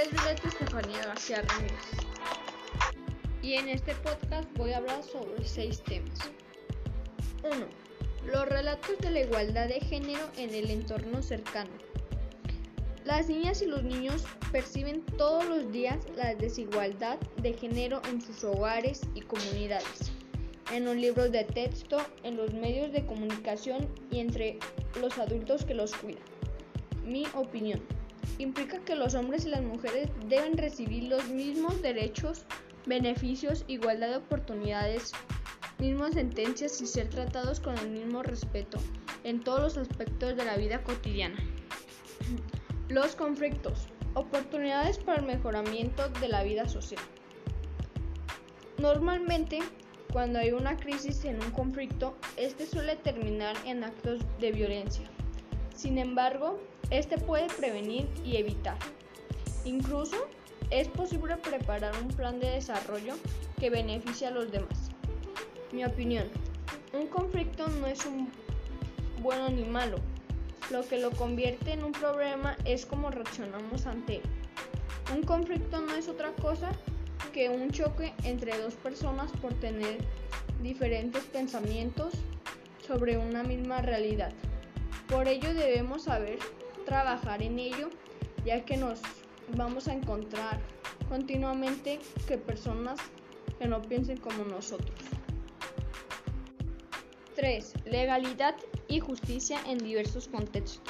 nombre es Violeta Estefanía García Ramírez y en este podcast voy a hablar sobre seis temas. 1. Los relatos de la igualdad de género en el entorno cercano. Las niñas y los niños perciben todos los días la desigualdad de género en sus hogares y comunidades, en los libros de texto, en los medios de comunicación y entre los adultos que los cuidan. Mi opinión implica que los hombres y las mujeres deben recibir los mismos derechos, beneficios, igualdad de oportunidades, mismas sentencias y ser tratados con el mismo respeto en todos los aspectos de la vida cotidiana. Los conflictos, oportunidades para el mejoramiento de la vida social. Normalmente, cuando hay una crisis en un conflicto, este suele terminar en actos de violencia. Sin embargo, este puede prevenir y evitar. Incluso es posible preparar un plan de desarrollo que beneficie a los demás. Mi opinión, un conflicto no es un bueno ni malo. Lo que lo convierte en un problema es cómo reaccionamos ante él. Un conflicto no es otra cosa que un choque entre dos personas por tener diferentes pensamientos sobre una misma realidad. Por ello debemos saber trabajar en ello, ya que nos vamos a encontrar continuamente que personas que no piensen como nosotros. 3. Legalidad y justicia en diversos contextos.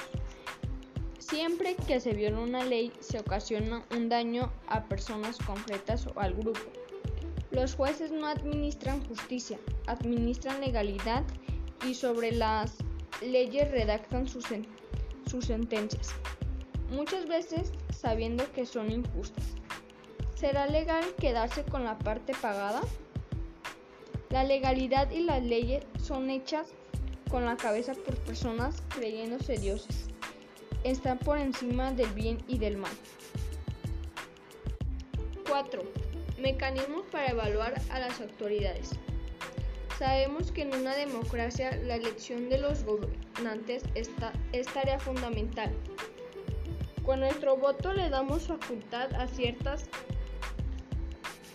Siempre que se viola una ley se ocasiona un daño a personas concretas o al grupo. Los jueces no administran justicia, administran legalidad y sobre las leyes redactan sus sus sentencias, muchas veces sabiendo que son injustas. ¿Será legal quedarse con la parte pagada? La legalidad y las leyes son hechas con la cabeza por personas creyéndose dioses. Están por encima del bien y del mal. 4. Mecanismos para evaluar a las autoridades. Sabemos que en una democracia la elección de los gobernantes está, es tarea fundamental. Con nuestro voto le damos facultad a ciertas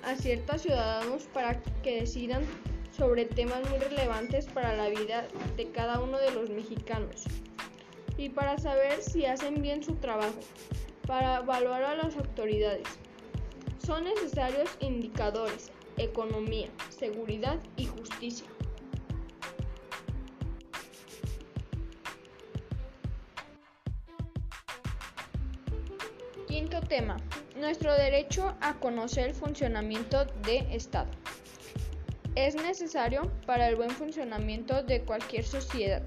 a ciertos ciudadanos para que decidan sobre temas muy relevantes para la vida de cada uno de los mexicanos y para saber si hacen bien su trabajo, para evaluar a las autoridades. Son necesarios indicadores, economía, seguridad y justicia. Quinto tema. Nuestro derecho a conocer el funcionamiento de Estado. Es necesario para el buen funcionamiento de cualquier sociedad.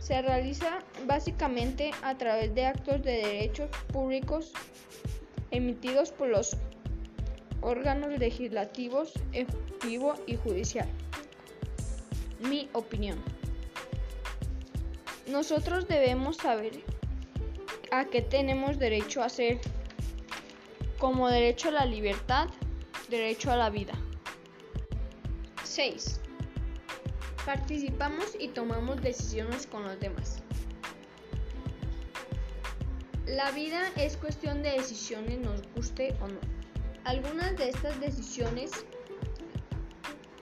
Se realiza básicamente a través de actos de derechos públicos emitidos por los órganos legislativos, ejecutivo y judicial. Mi opinión. Nosotros debemos saber a qué tenemos derecho a hacer, como derecho a la libertad, derecho a la vida. 6. Participamos y tomamos decisiones con los demás. La vida es cuestión de decisiones, nos guste o no. Algunas de estas decisiones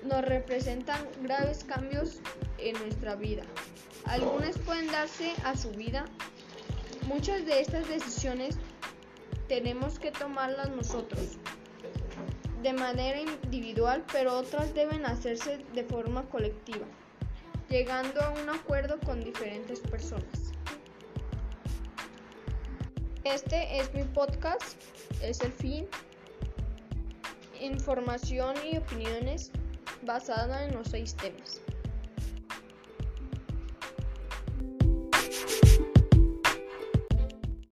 nos representan graves cambios en nuestra vida. Algunas pueden darse a su vida. Muchas de estas decisiones tenemos que tomarlas nosotros de manera individual, pero otras deben hacerse de forma colectiva, llegando a un acuerdo con diferentes personas. Este es mi podcast, es el fin información y opiniones basadas en los seis temas.